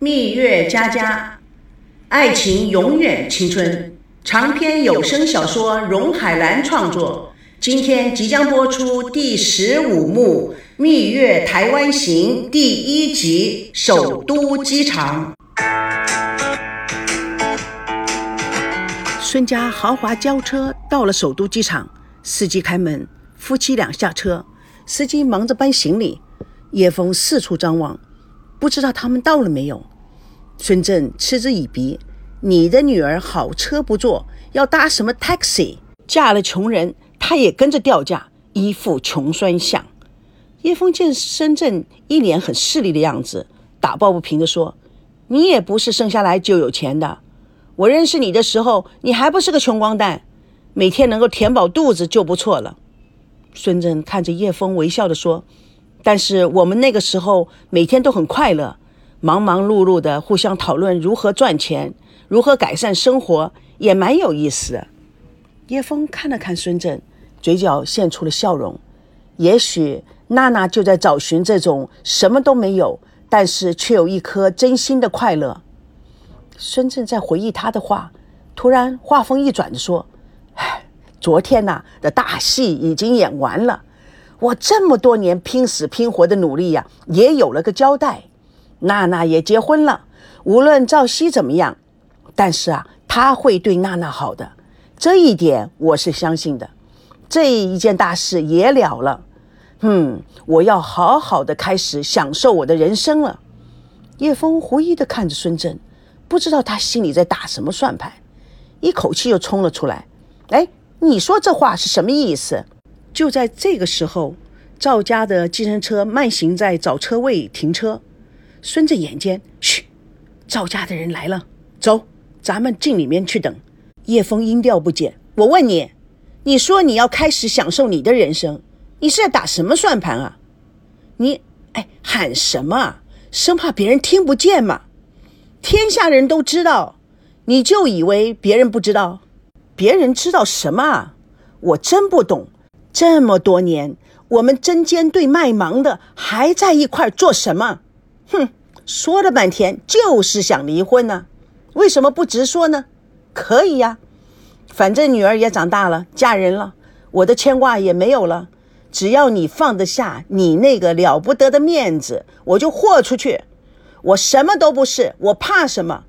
蜜月佳佳，爱情永远青春。长篇有声小说，荣海兰创作。今天即将播出第十五幕《蜜月台湾行》第一集《首都机场》。孙家豪华轿车到了首都机场，司机开门，夫妻俩下车，司机忙着搬行李。叶枫四处张望，不知道他们到了没有。孙振嗤之以鼻：“你的女儿好车不坐，要搭什么 taxi？嫁了穷人，她也跟着掉价，一副穷酸相。”叶枫见孙振一脸很势利的样子，打抱不平地说：“你也不是生下来就有钱的。我认识你的时候，你还不是个穷光蛋，每天能够填饱肚子就不错了。”孙振看着叶枫，微笑地说。但是我们那个时候每天都很快乐，忙忙碌碌的，互相讨论如何赚钱，如何改善生活，也蛮有意思的。叶枫看了看孙振，嘴角现出了笑容。也许娜娜就在找寻这种什么都没有，但是却有一颗真心的快乐。孙振在回忆他的话，突然话锋一转的说：“唉，昨天呐的大戏已经演完了。”我这么多年拼死拼活的努力呀，也有了个交代。娜娜也结婚了，无论赵熙怎么样，但是啊，他会对娜娜好的，这一点我是相信的。这一件大事也了了，嗯，我要好好的开始享受我的人生了。叶枫狐疑的看着孙振，不知道他心里在打什么算盘，一口气又冲了出来。哎，你说这话是什么意思？就在这个时候，赵家的计程车慢行在找车位停车。孙子眼尖，嘘，赵家的人来了，走，咱们进里面去等。叶枫音调不减，我问你，你说你要开始享受你的人生，你是在打什么算盘啊？你，哎，喊什么啊？生怕别人听不见嘛？天下人都知道，你就以为别人不知道？别人知道什么啊？我真不懂。这么多年，我们针尖对麦芒的还在一块做什么？哼，说了半天就是想离婚呢，为什么不直说呢？可以呀，反正女儿也长大了，嫁人了，我的牵挂也没有了。只要你放得下你那个了不得的面子，我就豁出去。我什么都不是，我怕什么？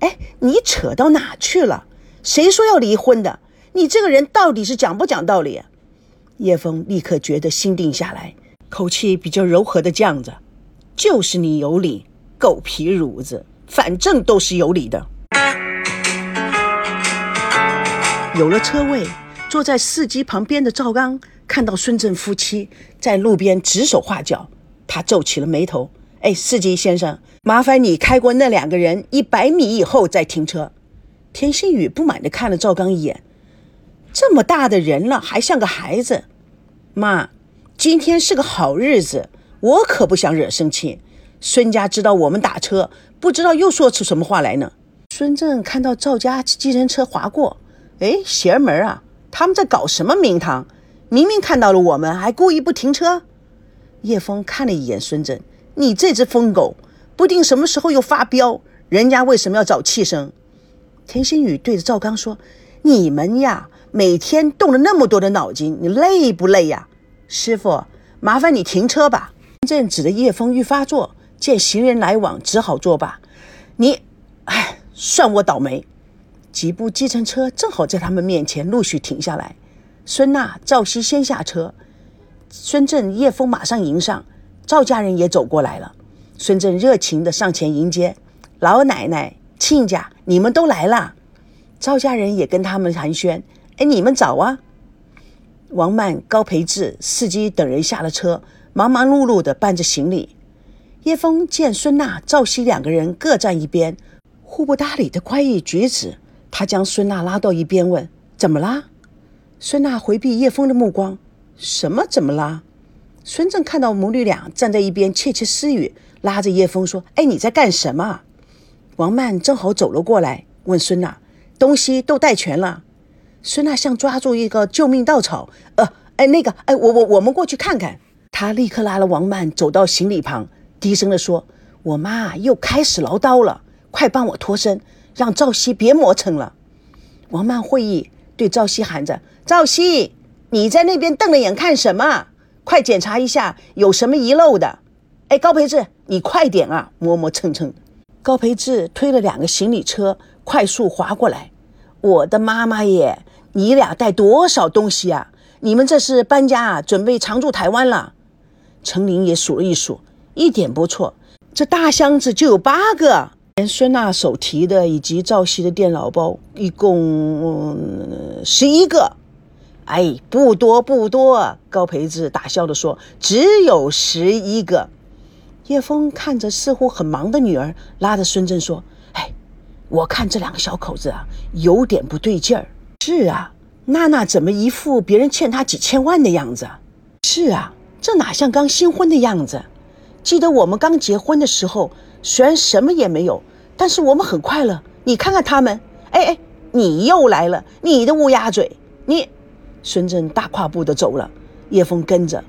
哎，你扯到哪去了？谁说要离婚的？你这个人到底是讲不讲道理？叶枫立刻觉得心定下来，口气比较柔和的犟着：“就是你有理，狗皮褥子，反正都是有理的。”有了车位，坐在司机旁边的赵刚看到孙振夫妻在路边指手画脚，他皱起了眉头：“哎，司机先生，麻烦你开过那两个人一百米以后再停车。”田心宇不满地看了赵刚一眼。这么大的人了，还像个孩子。妈，今天是个好日子，我可不想惹生气。孙家知道我们打车，不知道又说出什么话来呢。孙正看到赵家计程车划过，哎，邪门啊！他们在搞什么名堂？明明看到了我们，还故意不停车。叶枫看了一眼孙正，你这只疯狗，不定什么时候又发飙。人家为什么要找气生？田心雨对着赵刚说：“你们呀。”每天动了那么多的脑筋，你累不累呀？师傅，麻烦你停车吧。正指着叶枫欲发作，见行人来往，只好作罢。你，哎，算我倒霉。几部计程车正好在他们面前陆续停下来。孙娜、赵熙先下车，孙振、叶枫马上迎上，赵家人也走过来了。孙振热情地上前迎接，老奶奶、亲家，你们都来了。赵家人也跟他们寒暄。哎，你们早啊！王曼、高培志司机等人下了车，忙忙碌碌地搬着行李。叶枫见孙娜、赵熙两个人各站一边，互不搭理的怪异举止，他将孙娜拉到一边问：“怎么啦？”孙娜回避叶枫的目光：“什么怎么啦？”孙正看到母女俩站在一边窃窃私语，拉着叶枫说：“哎，你在干什么？”王曼正好走了过来，问孙娜：“东西都带全了？”孙娜像抓住一个救命稻草，呃，哎，那个，哎，我我我们过去看看。他立刻拉了王曼走到行李旁，低声地说：“我妈又开始唠叨了，快帮我脱身，让赵熙别磨蹭了。王曼会意，对赵熙喊着：“赵熙，你在那边瞪着眼看什么？快检查一下有什么遗漏的。”哎，高培志，你快点啊！磨磨蹭蹭。高培志推了两个行李车，快速滑过来。我的妈妈耶！你俩带多少东西啊？你们这是搬家啊？准备常驻台湾了？程琳也数了一数，一点不错，这大箱子就有八个。连孙娜手提的以及赵熙的电脑包，一共十一个。哎，不多不多。高培志大笑着说：“只有十一个。”叶枫看着似乎很忙的女儿，拉着孙正说：“哎，我看这两个小口子啊，有点不对劲儿。是啊，娜娜怎么一副别人欠她几千万的样子？是啊，这哪像刚新婚的样子？记得我们刚结婚的时候，虽然什么也没有。”但是我们很快乐，你看看他们，哎哎，你又来了，你的乌鸦嘴，你！孙正大跨步的走了，叶枫跟着。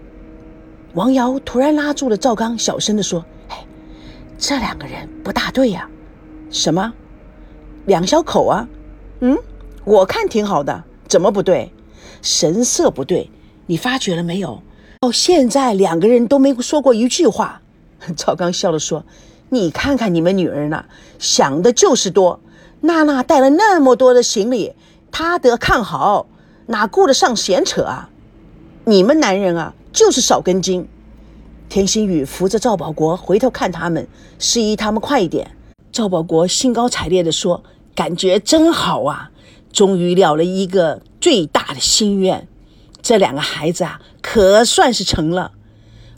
王瑶突然拉住了赵刚，小声的说：“哎，这两个人不大对呀。”“什么？两小口啊？”“嗯，我看挺好的，怎么不对？神色不对，你发觉了没有？到现在两个人都没说过一句话。”赵刚笑着说。你看看你们女儿呢，想的就是多。娜娜带了那么多的行李，她得看好，哪顾得上闲扯啊？你们男人啊，就是少根筋。田心雨扶着赵保国回头看他们，示意他们快一点。赵保国兴高采烈地说：“感觉真好啊，终于了了一个最大的心愿。这两个孩子啊，可算是成了。”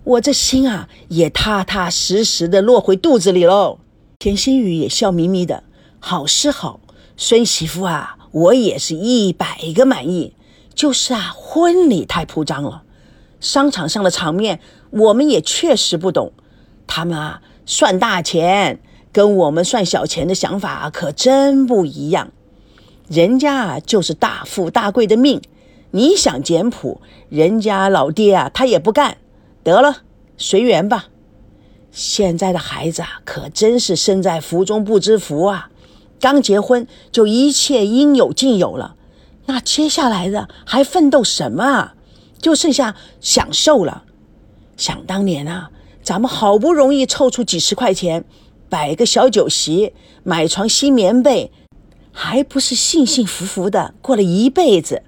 我这心啊，也踏踏实实的落回肚子里喽。田心雨也笑眯眯的，好是好，孙媳妇啊，我也是一百个满意。就是啊，婚礼太铺张了，商场上的场面我们也确实不懂。他们啊，算大钱，跟我们算小钱的想法可真不一样。人家啊，就是大富大贵的命，你想简朴，人家老爹啊，他也不干。得了，随缘吧。现在的孩子啊，可真是身在福中不知福啊！刚结婚就一切应有尽有了，那接下来的还奋斗什么啊？就剩下享受了。想当年啊，咱们好不容易凑出几十块钱，摆个小酒席，买床新棉被，还不是幸幸福福的过了一辈子？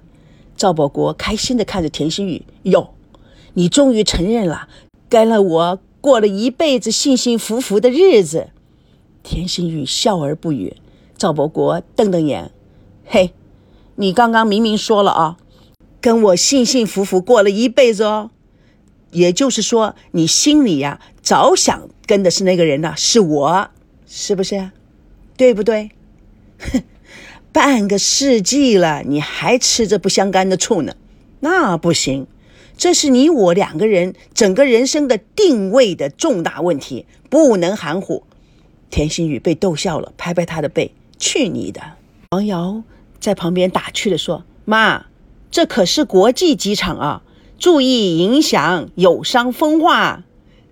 赵保国开心的看着田心雨，哟。你终于承认了，跟了我过了一辈子幸幸福福的日子。田心雨笑而不语。赵保国瞪瞪眼，嘿，你刚刚明明说了啊，跟我幸幸福福过了一辈子哦。也就是说，你心里呀，早想跟的是那个人呢，是我，是不是？对不对？哼，半个世纪了，你还吃着不相干的醋呢？那不行。这是你我两个人整个人生的定位的重大问题，不能含糊。田心雨被逗笑了，拍拍他的背：“去你的！”王瑶在旁边打趣的说：“妈，这可是国际机场啊，注意影响，有伤风化。”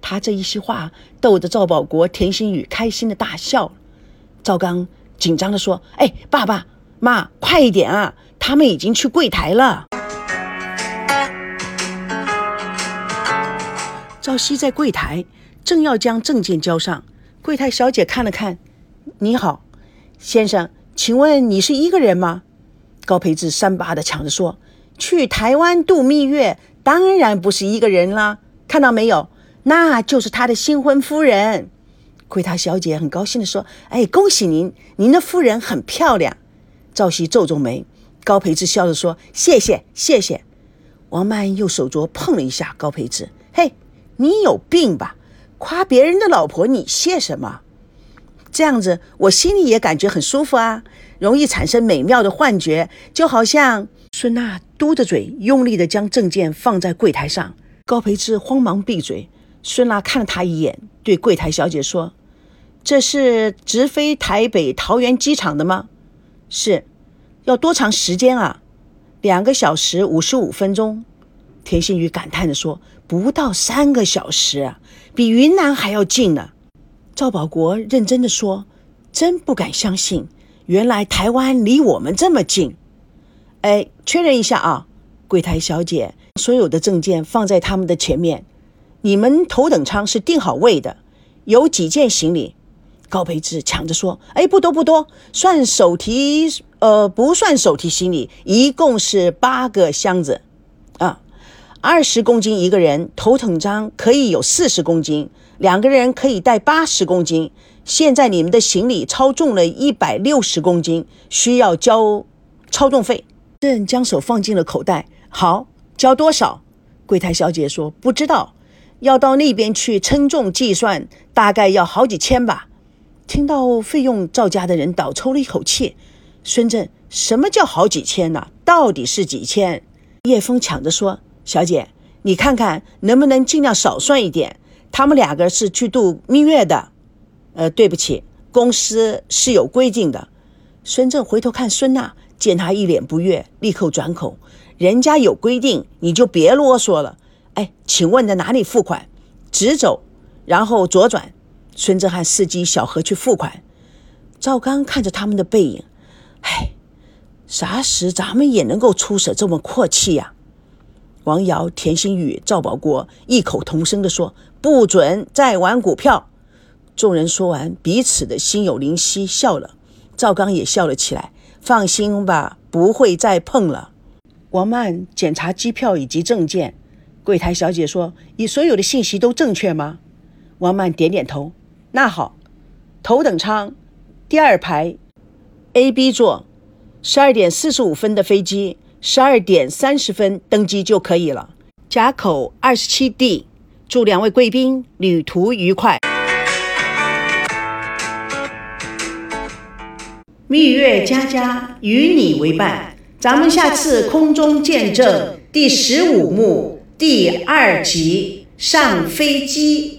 他这一席话逗得赵保国、田心雨开心的大笑。赵刚紧张的说：“哎，爸爸妈，快一点啊，他们已经去柜台了。”赵熙在柜台正要将证件交上，柜台小姐看了看，你好，先生，请问你是一个人吗？高培志三八的抢着说：“去台湾度蜜月，当然不是一个人啦，看到没有？那就是他的新婚夫人。”柜台小姐很高兴的说：“哎，恭喜您，您的夫人很漂亮。”赵熙皱皱眉，高培志笑着说：“谢谢，谢谢。”王曼用手镯碰了一下高培志，嘿。你有病吧？夸别人的老婆，你谢什么？这样子我心里也感觉很舒服啊，容易产生美妙的幻觉，就好像孙娜嘟着嘴，用力的将证件放在柜台上。高培志慌忙闭嘴。孙娜看了他一眼，对柜台小姐说：“这是直飞台北桃园机场的吗？是，要多长时间啊？两个小时五十五分钟。”田心雨感叹地说。不到三个小时，比云南还要近呢。赵保国认真的说：“真不敢相信，原来台湾离我们这么近。”哎，确认一下啊，柜台小姐，所有的证件放在他们的前面。你们头等舱是订好位的，有几件行李？高培志抢着说：“哎，不多不多，算手提，呃，不算手提行李，一共是八个箱子，啊，二十公斤一个人，头等舱可以有四十公斤，两个人可以带八十公斤。现在你们的行李超重了一百六十公斤，需要交超重费。”正将手放进了口袋，好，交多少？柜台小姐说：“不知道，要到那边去称重计算，大概要好几千吧。”听到费用，赵家的人倒抽了一口气。孙振，什么叫好几千呢？到底是几千？叶枫抢着说：“小姐，你看看能不能尽量少算一点。他们两个是去度蜜月的。”呃，对不起，公司是有规定的。孙振回头看孙娜，见她一脸不悦，立刻转口：“人家有规定，你就别啰嗦了。哎，请问在哪里付款？直走，然后左转。”孙振汉司机小何去付款，赵刚看着他们的背影，唉，啥时咱们也能够出手这么阔气呀？王瑶、田心雨、赵保国异口同声地说：“不准再玩股票。”众人说完，彼此的心有灵犀，笑了。赵刚也笑了起来：“放心吧，不会再碰了。”王曼检查机票以及证件，柜台小姐说：“你所有的信息都正确吗？”王曼点点头。那好，头等舱第二排 A、B 座，十二点四十五分的飞机，十二点三十分登机就可以了。甲口二十七 D，祝两位贵宾旅途愉快。蜜月佳佳与你为伴，咱们下次空中见证第十五幕第二集上飞机。